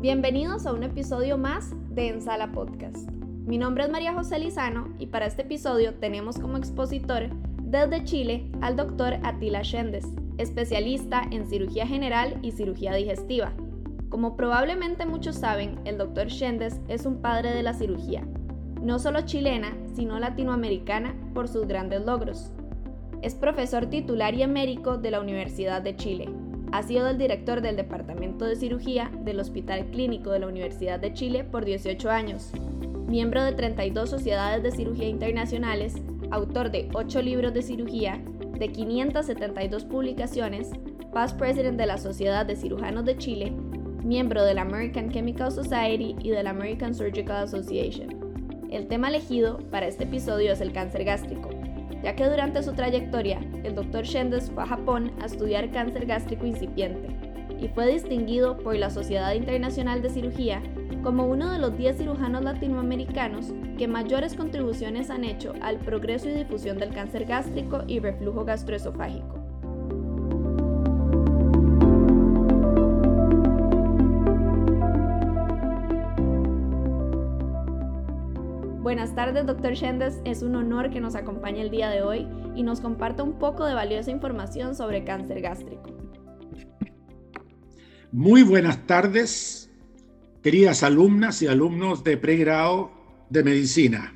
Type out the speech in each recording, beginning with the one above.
Bienvenidos a un episodio más de Ensala Podcast. Mi nombre es María José Lizano y para este episodio tenemos como expositor desde Chile al doctor Atila Shendes, especialista en cirugía general y cirugía digestiva. Como probablemente muchos saben, el doctor Shendes es un padre de la cirugía, no solo chilena, sino latinoamericana por sus grandes logros. Es profesor titular y emérico de la Universidad de Chile. Ha sido el director del Departamento de Cirugía del Hospital Clínico de la Universidad de Chile por 18 años. Miembro de 32 sociedades de cirugía internacionales, autor de 8 libros de cirugía, de 572 publicaciones, past president de la Sociedad de Cirujanos de Chile, miembro de la American Chemical Society y de la American Surgical Association. El tema elegido para este episodio es el cáncer gástrico, ya que durante su trayectoria, el Dr. Shendes fue a Japón a estudiar cáncer gástrico incipiente y fue distinguido por la Sociedad Internacional de Cirugía como uno de los 10 cirujanos latinoamericanos que mayores contribuciones han hecho al progreso y difusión del cáncer gástrico y reflujo gastroesofágico. Buenas tardes, doctor Shendes. Es un honor que nos acompañe el día de hoy y nos comparta un poco de valiosa información sobre cáncer gástrico. Muy buenas tardes, queridas alumnas y alumnos de pregrado de medicina.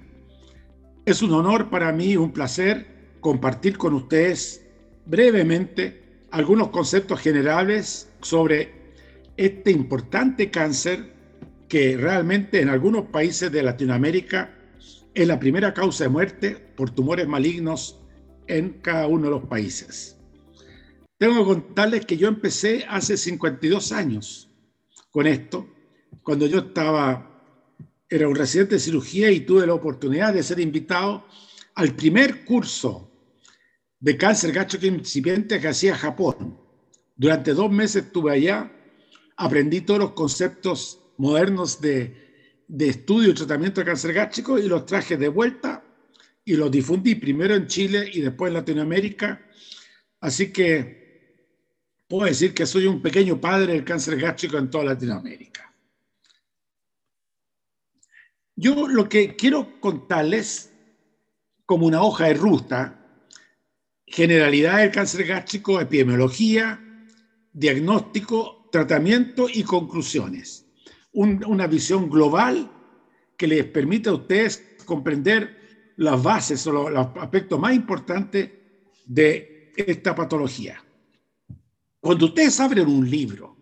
Es un honor para mí, un placer compartir con ustedes brevemente algunos conceptos generales sobre este importante cáncer que realmente en algunos países de Latinoamérica es la primera causa de muerte por tumores malignos en cada uno de los países. Tengo que contarles que yo empecé hace 52 años con esto, cuando yo estaba, era un residente de cirugía y tuve la oportunidad de ser invitado al primer curso de cáncer gástrico incipiente que hacía Japón. Durante dos meses estuve allá, aprendí todos los conceptos modernos de de estudio y tratamiento de cáncer gástrico y los traje de vuelta y los difundí primero en Chile y después en Latinoamérica. Así que puedo decir que soy un pequeño padre del cáncer gástrico en toda Latinoamérica. Yo lo que quiero contarles como una hoja de ruta, generalidad del cáncer gástrico, epidemiología, diagnóstico, tratamiento y conclusiones una visión global que les permita a ustedes comprender las bases o los, aspectos más importantes de esta patología. Cuando ustedes abren un libro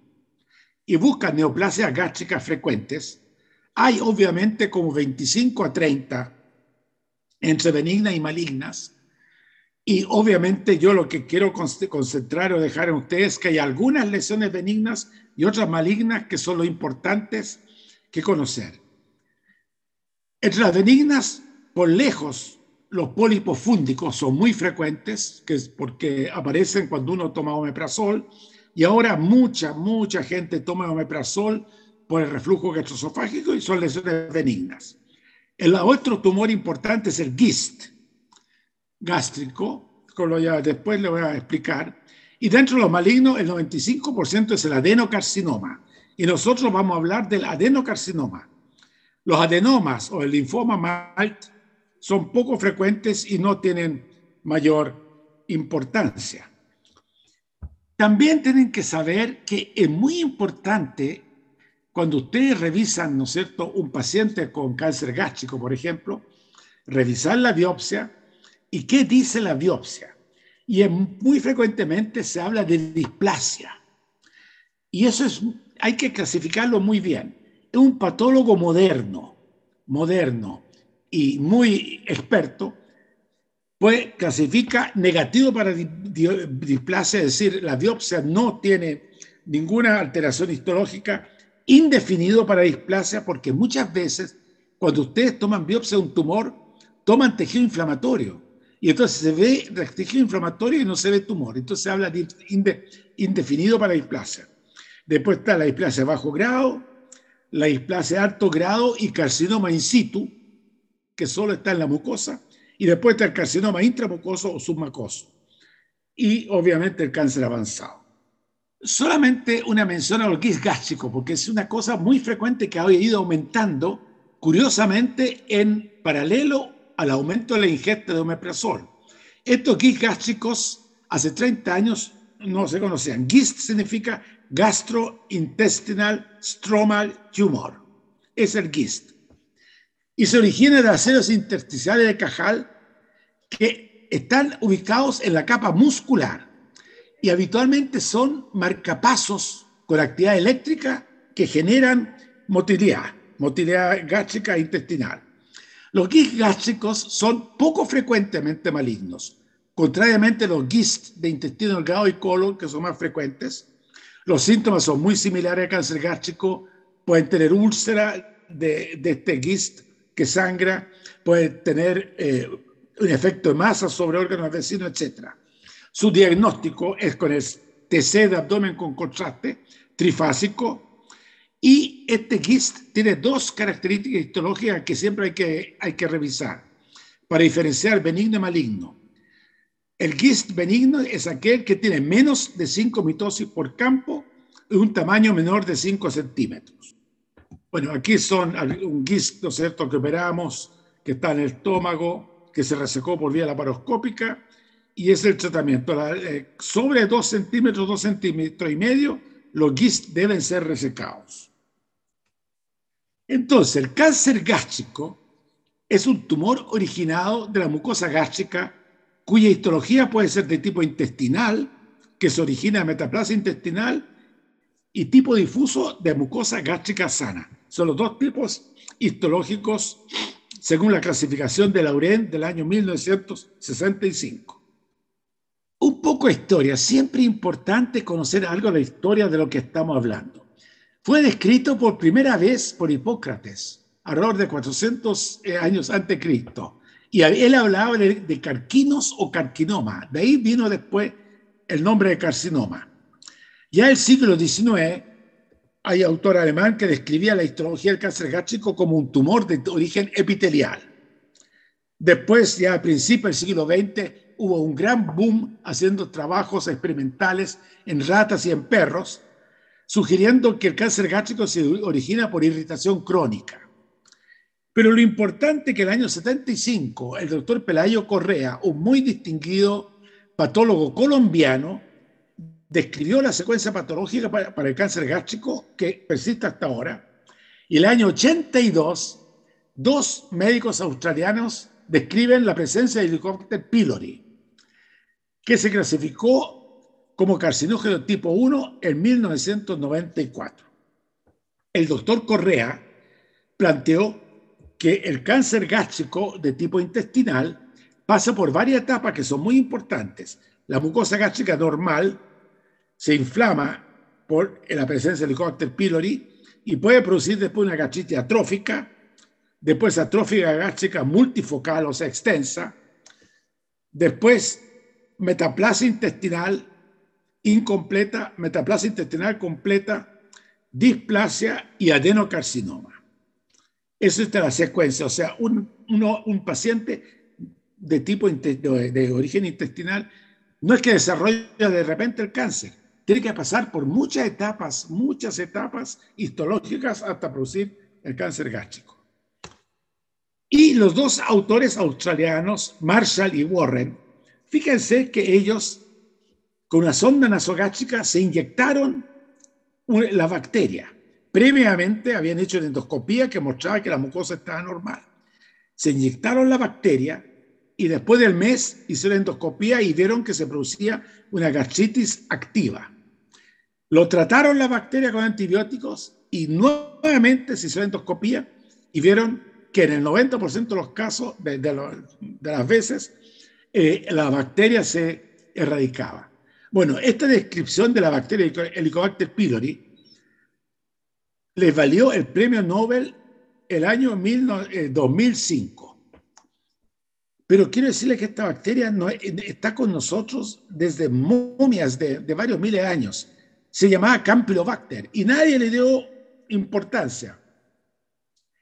y buscan neoplasias gástricas frecuentes, hay obviamente como 25 a 30 entre benignas y malignas. Y obviamente yo lo que quiero concentrar o dejar en ustedes es que hay algunas lesiones benignas y otras malignas que son lo importantes que conocer. Entre las benignas, por lejos, los pólipos fúndicos son muy frecuentes, que es porque aparecen cuando uno toma omeprazol, y ahora mucha, mucha gente toma omeprazol por el reflujo gastroesofágico y son lesiones benignas. El otro tumor importante es el GIST gástrico, después le voy a explicar, y dentro de los malignos, el 95% es el adenocarcinoma. Y nosotros vamos a hablar del adenocarcinoma. Los adenomas o el linfoma MALT son poco frecuentes y no tienen mayor importancia. También tienen que saber que es muy importante cuando ustedes revisan, ¿no es cierto?, un paciente con cáncer gástrico, por ejemplo, revisar la biopsia y qué dice la biopsia y muy frecuentemente se habla de displasia. Y eso es, hay que clasificarlo muy bien. Es un patólogo moderno, moderno y muy experto, pues clasifica negativo para displasia, es decir, la biopsia no tiene ninguna alteración histológica, indefinido para displasia, porque muchas veces cuando ustedes toman biopsia de un tumor, toman tejido inflamatorio y entonces se ve tejido inflamatorio y no se ve tumor. Entonces se habla de indefinido para displasia. Después está la displasia bajo grado, la displasia alto grado y carcinoma in situ, que solo está en la mucosa. Y después está el carcinoma intramucoso o submucoso. Y obviamente el cáncer avanzado. Solamente una mención a los GIS gástricos, porque es una cosa muy frecuente que ha ido aumentando, curiosamente, en paralelo al aumento de la ingesta de omeprazol. Estos GIS gástricos hace 30 años no se conocían. GIST significa gastrointestinal stromal tumor. Es el GIST. Y se origina de aceros intersticiales de cajal que están ubicados en la capa muscular y habitualmente son marcapasos con actividad eléctrica que generan motilidad, motilidad gástrica intestinal. Los GIST gástricos son poco frecuentemente malignos, contrariamente a los GIST de intestino delgado y colon, que son más frecuentes. Los síntomas son muy similares al cáncer gástrico, pueden tener úlcera de, este GIST que sangra, pueden tener eh, un efecto de masa sobre órganos vecinos, etc. Su diagnóstico es con el TC de abdomen con contraste trifásico y este GIST tiene dos características histológicas que siempre hay que, hay que revisar para diferenciar benigno y maligno. El GIST benigno es aquel que tiene menos de 5 mitosis por campo y un tamaño menor de 5 centímetros. Bueno, aquí son un GIST, ¿no es cierto?, que operamos, que está en el estómago, que se resecó por vía laparoscópica y es el tratamiento. Eh, sobre 2 centímetros, 2 centímetros y medio, los GIST deben ser resecados. Entonces, el cáncer gástrico es un tumor originado de la mucosa gástrica cuya histología puede ser de tipo intestinal, que se origina de metaplasia intestinal, y tipo difuso de mucosa gástrica sana. Son los dos tipos histológicos según la clasificación de Lauren del año 1965. Un poco de historia, siempre importante conocer algo de la historia de lo que estamos hablando. Fue descrito por primera vez por Hipócrates, alrededor de 400 eh, años antes de Cristo. Y él hablaba de, carquinos o carcinoma. De ahí vino después el nombre de carcinoma. Ya en el siglo XIX hay autor alemán que describía la histología del cáncer gástrico como un tumor de origen epitelial. Después, ya a principios del siglo XX, hubo un gran boom haciendo trabajos experimentales en ratas y en perros, sugiriendo que el cáncer gástrico se origina por irritación crónica. Pero lo importante es que en el año 75 el doctor Pelayo Correa, un muy distinguido patólogo colombiano, describió la secuencia patológica para, el cáncer gástrico que persiste hasta ahora. Y el año 82, dos médicos australianos describen la presencia de Helicobacter pylori, que se clasificó como carcinógeno tipo 1 en 1994. El doctor Correa planteó que el cáncer gástrico de tipo intestinal pasa por varias etapas que son muy importantes. La mucosa gástrica normal se inflama por la presencia del Helicobacter pylori y puede producir después una gastritis atrófica, después atrófica gástrica multifocal, o sea, extensa, después metaplasia intestinal incompleta, metaplasia intestinal completa, displasia y adenocarcinoma. Esa es la secuencia, o sea, un, un paciente de tipo de, origen intestinal no es que desarrolle de repente el cáncer, tiene que pasar por muchas etapas, muchas etapas histológicas hasta producir el cáncer gástrico. Y los dos autores australianos, Marshall y Warren, fíjense que ellos con una sonda nasogástrica se inyectaron la bacteria Previamente habían hecho una endoscopía que mostraba que la mucosa estaba normal. Se inyectaron la bacteria y después del mes hicieron endoscopía y vieron que se producía una gastritis activa. Lo trataron la bacteria con antibióticos y nuevamente se hizo endoscopía y vieron que en el 90% de los casos, de, las veces, eh, la bacteria se erradicaba. Bueno, esta descripción de la bacteria Helicobacter pylori les valió el premio Nobel el año 2005. Eh, Pero quiero decirles que esta bacteria está con nosotros desde momias de, varios miles de años. Se llamaba Campylobacter y nadie le dio importancia.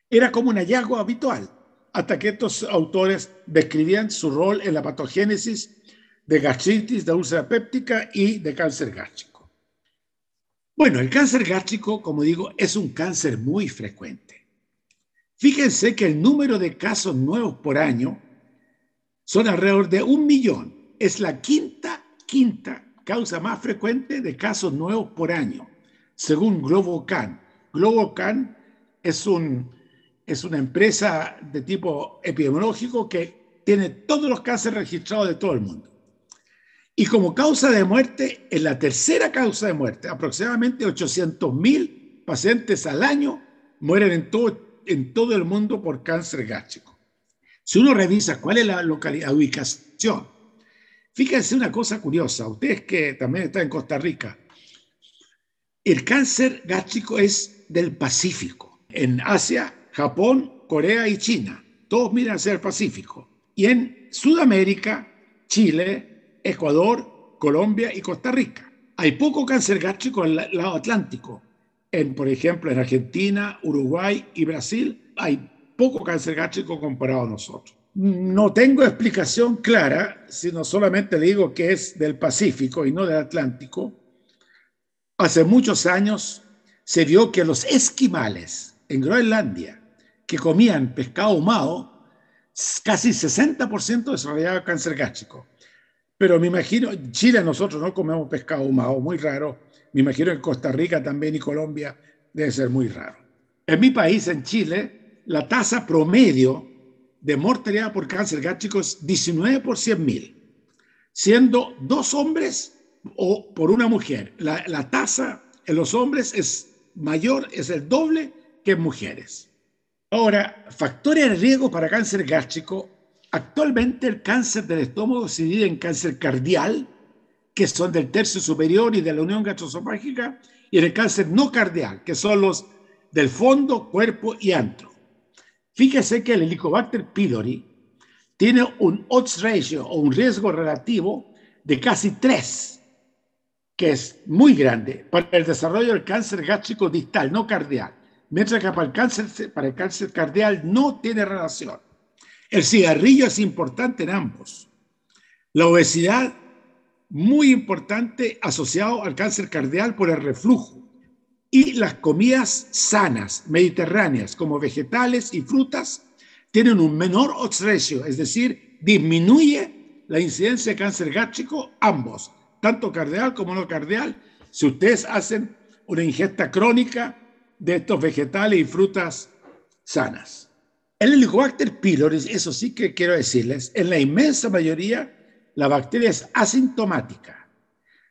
Era como un hallazgo habitual hasta que estos autores describían su rol en la patogénesis de gastritis, de úlcera péptica y de cáncer gástrico. Bueno, el cáncer gástrico, como digo, es un cáncer muy frecuente. Fíjense que el número de casos nuevos por año son alrededor de un millón. Es la quinta, quinta causa más frecuente de casos nuevos por año, según GloboCan. GloboCan es, un, es una empresa de tipo epidemiológico que tiene todos los cánceres registrados de todo el mundo. Y como causa de muerte, es la tercera causa de muerte. Aproximadamente 800 mil pacientes al año mueren en todo, en todo el mundo por cáncer gástrico. Si uno revisa cuál es la localidad, ubicación, fíjense una cosa curiosa, ustedes que también están en Costa Rica, el cáncer gástrico es del Pacífico. En Asia, Japón, Corea y China, todos miran hacia el Pacífico. Y en Sudamérica, Chile, Ecuador, Colombia y Costa Rica. Hay poco cáncer gástrico en el lado atlántico. Por ejemplo, en Argentina, Uruguay y Brasil hay poco cáncer gástrico comparado a nosotros. No tengo explicación clara, sino solamente digo que es del Pacífico y no del Atlántico. Hace muchos años se vio que los esquimales en Groenlandia, que comían pescado ahumado, casi 60% desarrollaban cáncer gástrico. Pero me imagino, Chile nosotros no comemos pescado ahumado, muy raro. Me imagino en Costa Rica también y Colombia debe ser muy raro. En mi país, en Chile, la tasa promedio de mortalidad por cáncer gástrico es 19 por 100 mil, siendo dos hombres o por una mujer. La, la tasa en los hombres es mayor, es el doble que en mujeres. Ahora, factores de riesgo para cáncer gástrico Actualmente el cáncer del estómago se divide en cáncer cardial, que son del tercio superior y de la unión gastroesofágica, y en el cáncer no cardial, que son los del fondo, cuerpo y antro. Fíjese que el Helicobacter pylori tiene un odds ratio o un riesgo relativo de casi 3, que es muy grande para el desarrollo del cáncer gástrico distal, no cardial, mientras que para el cáncer, para el cáncer cardial no tiene relación. El cigarrillo es importante en ambos. La obesidad, muy importante asociado al cáncer cardial por el reflujo. Y las comidas sanas, mediterráneas, como vegetales y frutas, tienen un menor odds es decir, disminuye la incidencia de cáncer gástrico, ambos, tanto cardial como no cardial, si ustedes hacen una ingesta crónica de estos vegetales y frutas sanas. El Helicobacter pylori, eso sí que quiero decirles, en la inmensa mayoría la bacteria es asintomática.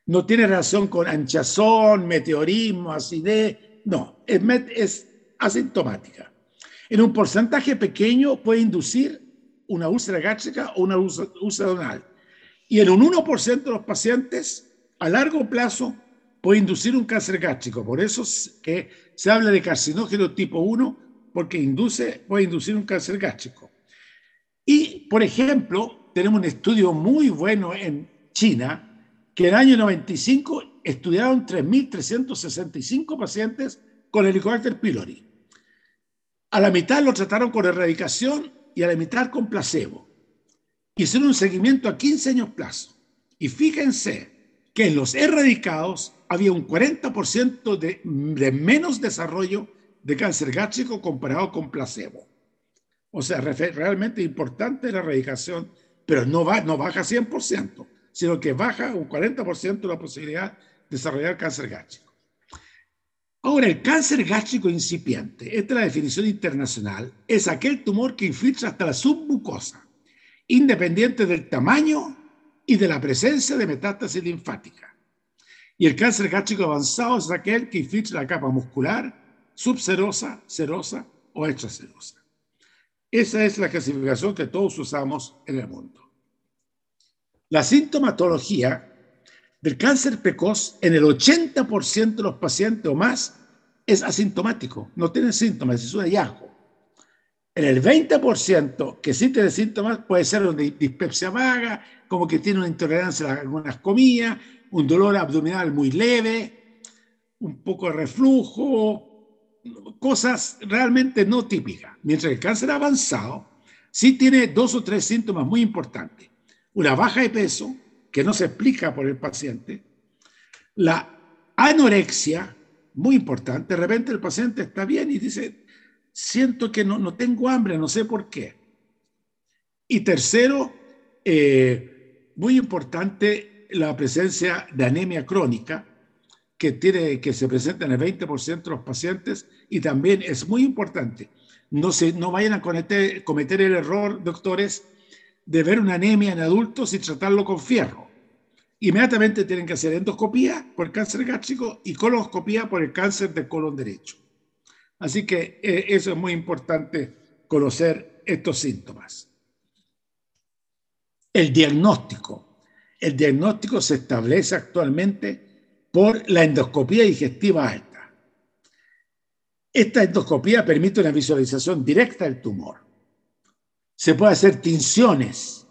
No tiene relación con anchazón, meteorismo, acidez, no, es, es asintomática. En un porcentaje pequeño puede inducir una úlcera gástrica o una úlcera donal. Y en un 1% de los pacientes, a largo plazo, puede inducir un cáncer gástrico. Por eso es que se habla de carcinógeno tipo 1 porque induce, puede inducir un cáncer gástrico. Y, por ejemplo, tenemos un estudio muy bueno en China, que en el año 95 estudiaron 3.365 pacientes con Helicobacter pylori. A la mitad lo trataron con erradicación y a la mitad con placebo. Hicieron un seguimiento a 15 años plazo. Y fíjense que en los erradicados había un 40% de, de menos desarrollo de cáncer gástrico comparado con placebo. O sea, realmente importante la erradicación, pero no, va, no baja 100%, sino que baja un 40% la posibilidad de desarrollar cáncer gástrico. Ahora, el cáncer gástrico incipiente, esta es la definición internacional, es aquel tumor que infiltra hasta la submucosa, independiente del tamaño y de la presencia de metástasis linfática. Y el cáncer gástrico avanzado es aquel que infiltra la capa muscular, subserosa, serosa o extraserosa. Esa es la clasificación que todos usamos en el mundo. La sintomatología del cáncer precoz en el 80% de los pacientes o más es asintomático, no tienen síntomas, es un hallazgo. En el 20% que sí tiene síntomas puede ser una dispepsia vaga, como que tiene una intolerancia a algunas comidas, un dolor abdominal muy leve, un poco de reflujo, cosas realmente no típicas. Mientras el cáncer avanzado sí tiene dos o tres síntomas muy importantes. Una baja de peso, que no se explica por el paciente, la anorexia muy importante. De repente el paciente está bien y dice, siento que no, no tengo hambre, no sé por qué. Y tercero, eh, muy importante la presencia de anemia crónica, que, tiene, que se presenta en el 20% de los pacientes y también es muy importante, no, se, no vayan a cometer, cometer el error, doctores, de ver una anemia en adultos y tratarlo con fierro. Inmediatamente tienen que hacer endoscopía por el cáncer gástrico y coloscopía por el cáncer del colon derecho. Así que eh, eso es muy importante conocer estos síntomas. El diagnóstico. El diagnóstico se establece actualmente por la endoscopía digestiva alta. Esta endoscopía permite una visualización directa del tumor. Se puede hacer tinciones,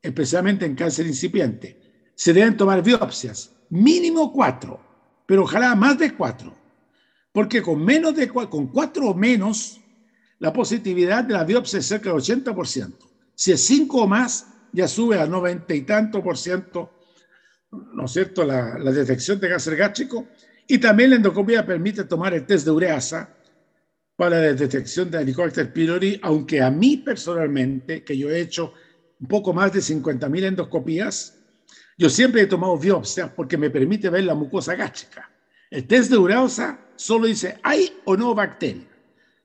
especialmente en cáncer incipiente. Se deben tomar biopsias, mínimo cuatro, pero ojalá más de cuatro, porque con menos de con cuatro o menos, la positividad de la biopsia es cerca del 80%. Si es cinco o más, ya sube a noventa y tanto por ciento, ¿no es cierto?, la, la detección de cáncer gástrico. Y también la endoscopia permite tomar el test de ureasa para la detección de Helicobacter pylori, aunque a mí personalmente, que yo he hecho un poco más de 50.000 endoscopías, yo siempre he tomado biopsia porque me permite ver la mucosa gástrica. El test de ureasa solo dice hay o no bacteria,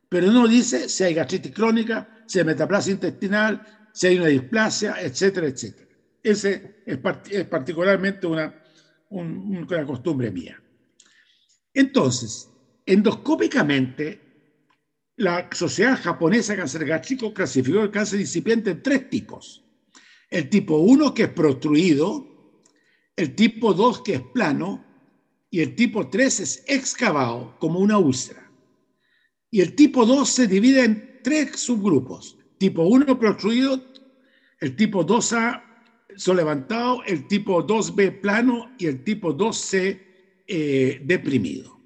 pero no dice si hay gastritis crónica, si hay metaplasia intestinal, si hay una displasia, etcétera, etcétera. Ese es, es particularmente una, una costumbre mía. Entonces, endoscópicamente, la Sociedad Japonesa de Cáncer Gástrico clasificó el cáncer incipiente en tres tipos. El tipo 1 que es prostruido, el tipo 2 que es plano y el tipo 3 es excavado como una úlcera. Y el tipo 2 se divide en tres subgrupos. Tipo 1 prostruido, el tipo 2A son levantado, el tipo 2B plano y el tipo 2C eh, deprimido.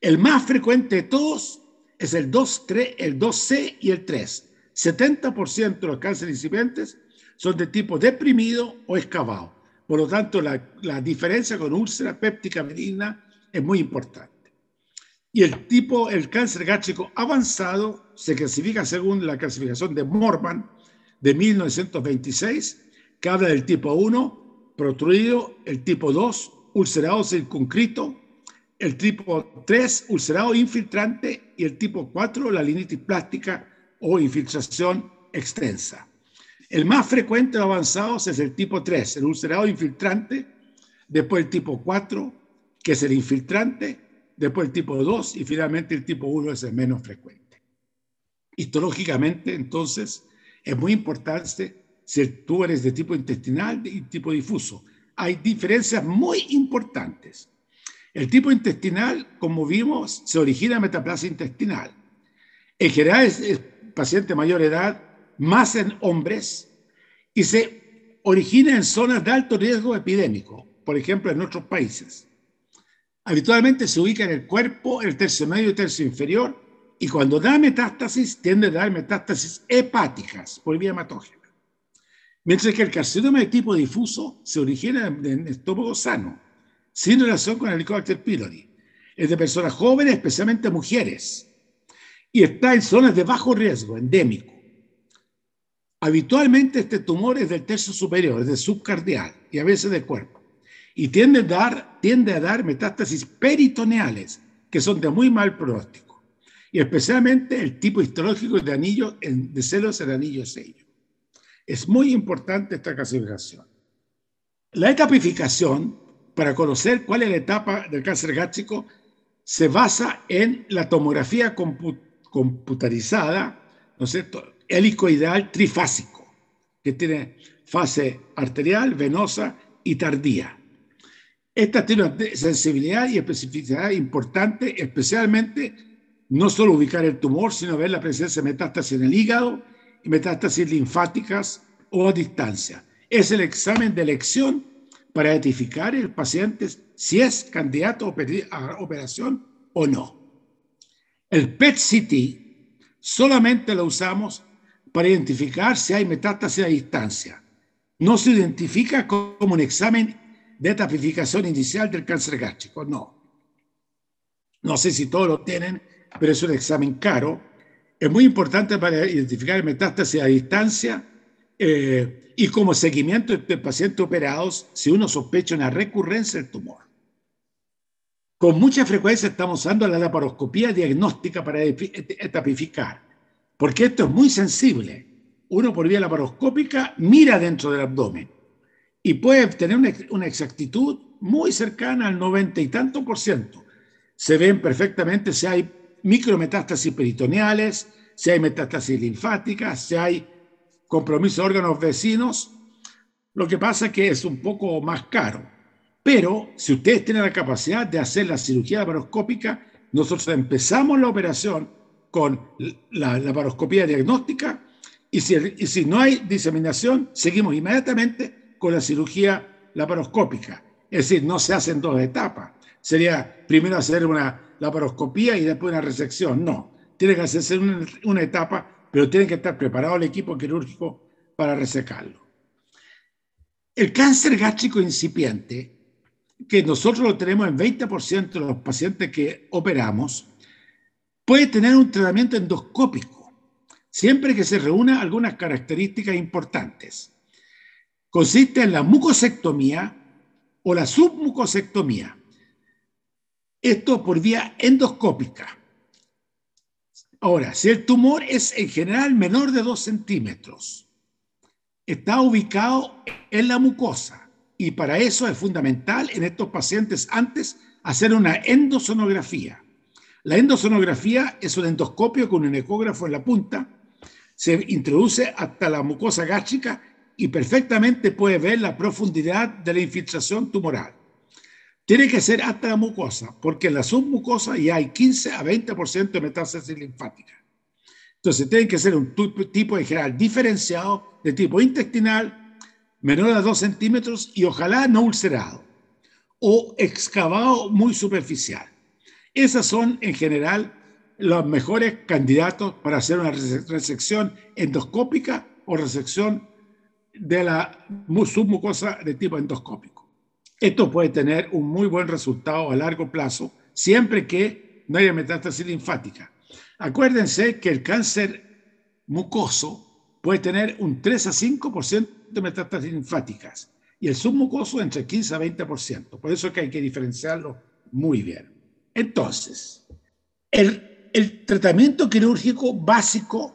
El más frecuente de todos es el 2, 3, el 2C y el 3. 70% de los cánceres incipientes son de tipo deprimido o excavado. Por lo tanto, la, la diferencia con úlcera péptica benigna es muy importante. Y el tipo, el cáncer gástrico avanzado se clasifica según la clasificación de Morman de 1926, que habla del tipo 1, protruido, el tipo 2, ulcerado circunscrito, el tipo 3, ulcerado infiltrante, y el tipo 4, la linitis plástica o infiltración extensa. El más frecuente de avanzados es el tipo 3, el ulcerado infiltrante, después el tipo 4, que es el infiltrante, después el tipo 2 y finalmente el tipo 1 es el menos frecuente. Histológicamente, entonces, es muy importante si tú eres de tipo intestinal y tipo difuso. Hay diferencias muy importantes. El tipo intestinal, como vimos, se origina en metaplasia intestinal. En general es, paciente de mayor edad, más en hombres, y se origina en zonas de alto riesgo epidémico, por ejemplo, en otros países. Habitualmente se ubica en el cuerpo, el tercio medio y tercio inferior, y cuando da metástasis, tiende a dar metástasis hepáticas por vía hematógena. Mientras que el carcinoma de tipo difuso se origina en estómago sano sin relación con el Helicobacter pylori. Es de personas jóvenes, especialmente mujeres, y está en zonas de bajo riesgo, endémico. Habitualmente este tumor es del tercio superior, es de subcardial y a veces del cuerpo, y tiende a dar, metástasis peritoneales, que son de muy mal pronóstico, y especialmente el tipo histológico de anillo de celos en anillo sello. Es muy importante esta clasificación. La etapificación para conocer cuál es la etapa del cáncer gástrico se basa en la tomografía computarizada, ¿no es cierto?, helicoidal trifásico, que tiene fase arterial, venosa y tardía. Esta tiene una sensibilidad y especificidad importante, especialmente no solo ubicar el tumor, sino ver la presencia de metástasis en el hígado y metástasis linfáticas o a distancia. Es el examen de elección para identificar el paciente si es candidato a operación o no. El PET-CT solamente lo usamos para identificar si hay metástasis a distancia. No se identifica como un examen de tapificación inicial del cáncer gástrico, no. No sé si todos lo tienen, pero es un examen caro. Es muy importante para identificar metástasis a distancia eh, y como seguimiento de pacientes operados si uno sospecha una recurrencia del tumor. Con mucha frecuencia estamos usando la laparoscopía diagnóstica para etapificar, porque esto es muy sensible. Uno por vía laparoscópica mira dentro del abdomen y puede tener una, exactitud muy cercana al noventa y tanto por ciento. Se ven perfectamente si hay micrometástasis peritoneales, si hay metástasis linfáticas, si hay compromiso de órganos vecinos. Lo que pasa es que es un poco más caro pero si ustedes tienen la capacidad de hacer la cirugía laparoscópica, nosotros empezamos la operación con la laparoscopía diagnóstica y si, y si no hay diseminación, seguimos inmediatamente con la cirugía laparoscópica. Es decir, no se hacen dos etapas. Sería primero hacer una laparoscopía y después una resección. No, tiene que hacerse una, una etapa, pero tiene que estar preparado el equipo quirúrgico para resecarlo. El cáncer gástrico incipiente que nosotros lo tenemos en 20% de los pacientes que operamos, puede tener un tratamiento endoscópico, siempre que se reúna algunas características importantes. Consiste en la mucosectomía o la submucosectomía. Esto por vía endoscópica. Ahora, si el tumor es en general menor de 2 centímetros, está ubicado en la mucosa y para eso es fundamental en estos pacientes antes hacer una endosonografía. La endosonografía es un endoscopio con un ecógrafo en la punta, se introduce hasta la mucosa gástrica y perfectamente puede ver la profundidad de la infiltración tumoral. Tiene que ser hasta la mucosa, porque en la submucosa ya hay 15 a 20% de metástasis linfática. Entonces, tiene que ser un tipo en general diferenciado de tipo intestinal, menor a 2 centímetros y ojalá no ulcerado o excavado muy superficial. Esas son en general los mejores candidatos para hacer una resección endoscópica o resección de la submucosa de tipo endoscópico. Esto puede tener un muy buen resultado a largo plazo siempre que no haya metástasis linfática. Acuérdense que el cáncer mucoso puede tener un 3 a 5% de metástasis linfáticas y el submucoso entre 15 a 20%. Por eso es que hay que diferenciarlo muy bien. Entonces, el, el tratamiento quirúrgico básico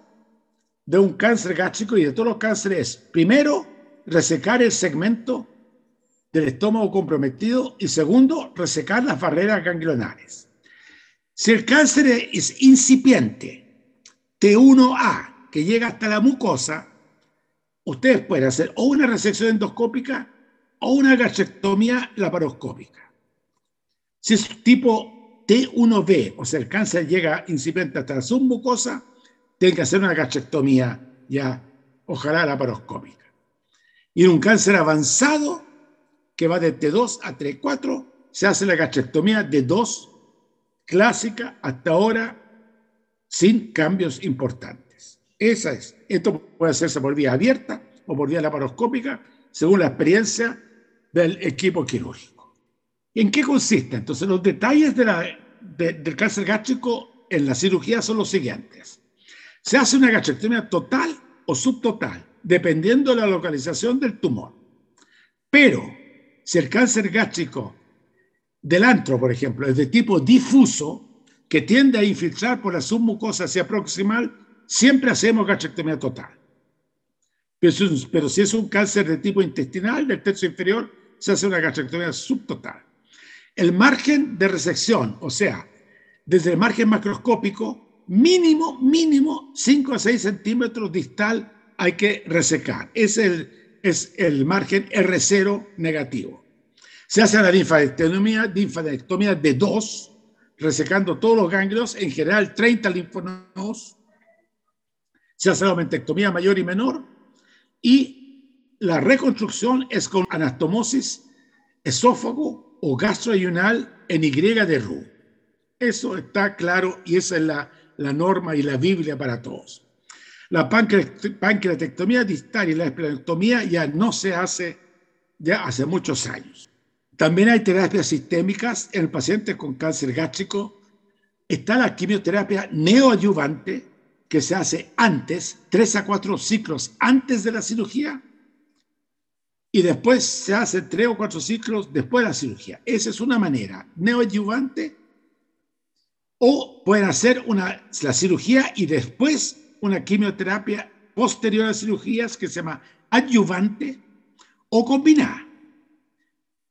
de un cáncer gástrico y de todos los cánceres es, primero, resecar el segmento del estómago comprometido y segundo, resecar las barreras ganglionares. Si el cáncer es incipiente, T1A, que llega hasta la mucosa, ustedes pueden hacer o una resección endoscópica o una gastrectomía laparoscópica. Si es tipo T1B, o sea, el cáncer llega incipiente hasta la submucosa, tienen que hacer una gastrectomía ya, ojalá laparoscópica. Y en un cáncer avanzado, que va de T2 a T4, se hace la gastrectomía de 2 clásica hasta ahora sin cambios importantes. Esa es. Esto puede hacerse por vía abierta o por vía laparoscópica, según la experiencia del equipo quirúrgico. ¿En qué consiste? Entonces, los detalles del cáncer gástrico en la cirugía son los siguientes. Se hace una gastrectomía total o subtotal, dependiendo de la localización del tumor. Pero, si el cáncer gástrico del antro, por ejemplo, es de tipo difuso, que tiende a infiltrar por la submucosa hacia proximal, siempre hacemos gastrectomía total. Pero, si es un cáncer de tipo intestinal del tercio inferior, se hace una gastrectomía subtotal. El margen de resección, o sea, desde el margen macroscópico, mínimo, mínimo 5 a 6 centímetros distal hay que resecar. Es el, es el margen R0 negativo. Se hace la linfadectomía, linfadectomía de 2, resecando todos los ganglios, en general 30 linfonodos, se hace la mentectomía mayor y menor y la reconstrucción es con anastomosis esófago o gastroayunal en Y de Roux. Eso está claro y esa es la, la norma y la Biblia para todos. La pancreatectomía distal y la esplenectomía ya no se hace ya hace muchos años. También hay terapias sistémicas en pacientes con cáncer gástrico está la quimioterapia neoadyuvante, que se hace antes, tres a cuatro ciclos antes de la cirugía, y después se hace tres o cuatro ciclos después de la cirugía. Esa es una manera, neoadyuvante, o pueden hacer una, la cirugía y después una quimioterapia posterior a cirugías que se llama adyuvante o combinada.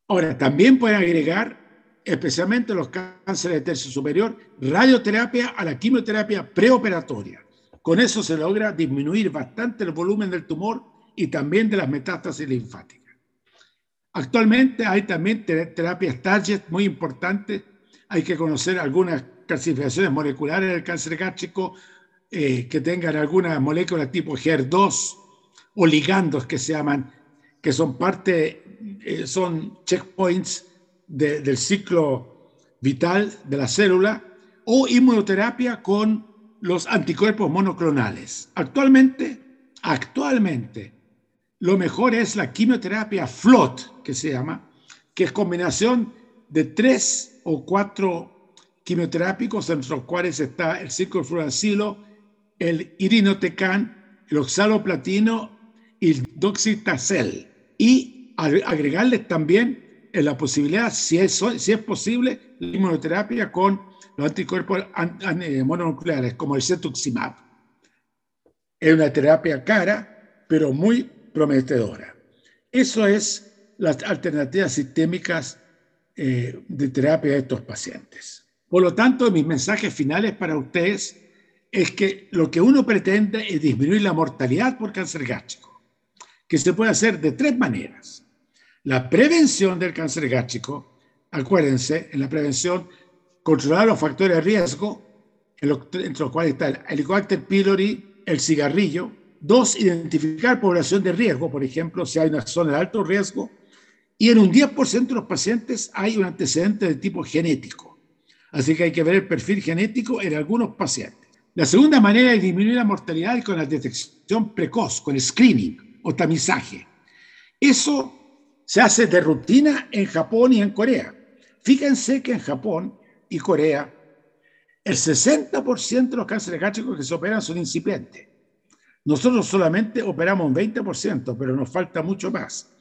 Ahora, también pueden agregar, especialmente los cánceres de tercio superior, radioterapia a la quimioterapia preoperatoria. Con eso se logra disminuir bastante el volumen del tumor y también de las metástasis linfáticas. Actualmente hay también terapias target muy importantes. Hay que conocer algunas calcificaciones moleculares del cáncer gástrico eh, que tengan alguna molécula tipo HER2 o ligandos que se llaman, que son parte, eh, son checkpoints del ciclo vital de la célula, o inmunoterapia con los anticuerpos monoclonales. Actualmente, actualmente, lo mejor es la quimioterapia FLOT, que se llama, que es combinación de tres o cuatro quimioterápicos, entre los cuales está el ciclofluoracilo, el irinotecan, el oxaloplatino y el doxitacel. Y agregarles también la posibilidad, si es, si es posible, la inmunoterapia con los anticuerpos eh, mononucleares, como el cetuximab. Es una terapia cara, pero muy prometedora. Eso es las alternativas sistémicas eh, de terapia de estos pacientes. Por lo tanto, mis mensajes finales para ustedes es que lo que uno pretende es disminuir la mortalidad por cáncer gástrico, que se puede hacer de tres maneras. La prevención del cáncer gástrico, acuérdense, en la prevención controlar los factores de riesgo, entre los cuales está el Helicobacter pylori, el cigarrillo. Dos, identificar población de riesgo, por ejemplo, si hay una zona de alto riesgo. Y en un 10% de los pacientes hay un antecedente de tipo genético. Así que hay que ver el perfil genético en algunos pacientes. La segunda manera es disminuir la mortalidad es con la detección precoz, con screening o tamizaje. Eso se hace de rutina en Japón y en Corea. Fíjense que en Japón y Corea, el 60% de los cánceres gástricos que se operan son incipientes. Nosotros solamente operamos un 20%, pero nos falta mucho más.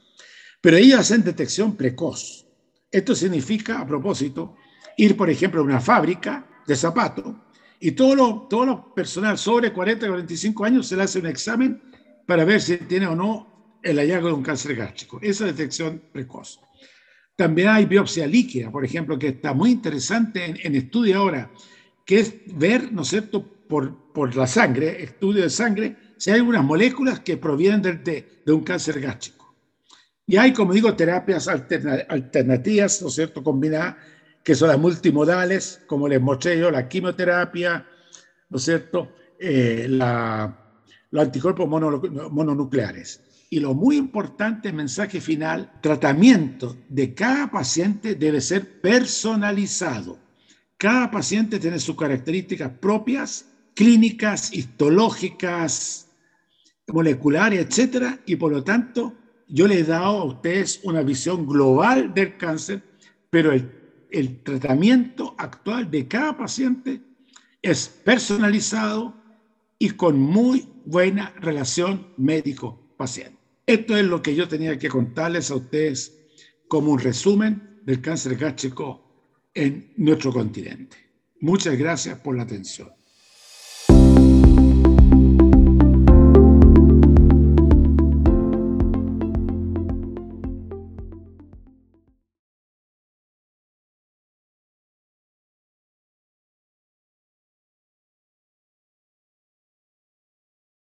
Pero ellos hacen detección precoz. Esto significa, a propósito, ir, por ejemplo, a una fábrica de zapatos y todo lo, todo lo personal sobre 40 45 años se le hace un examen para ver si tiene o no el hallazgo de un cáncer gástrico. Esa detección precoz. También hay biopsia líquida, por ejemplo, que está muy interesante en, estudio ahora, que es ver, ¿no es cierto?, por, por, la sangre, estudio de sangre, si hay algunas moléculas que provienen de, de, un cáncer gástrico. Y hay, como digo, terapias alternativas, ¿no es cierto?, combinadas, que son las multimodales, como les mostré yo, la quimioterapia, ¿no es cierto?, eh, la, los anticuerpos mononucleares. Y lo muy importante, mensaje final, tratamiento de cada paciente debe ser personalizado. Cada paciente tiene sus características propias, clínicas, histológicas, moleculares, etcétera, y por lo tanto yo les he dado a ustedes una visión global del cáncer, pero el, el tratamiento actual de cada paciente es personalizado y con muy buena relación médico-paciente. Esto es lo que yo tenía que contarles a ustedes como un resumen del cáncer gástrico en nuestro continente. Muchas gracias por la atención.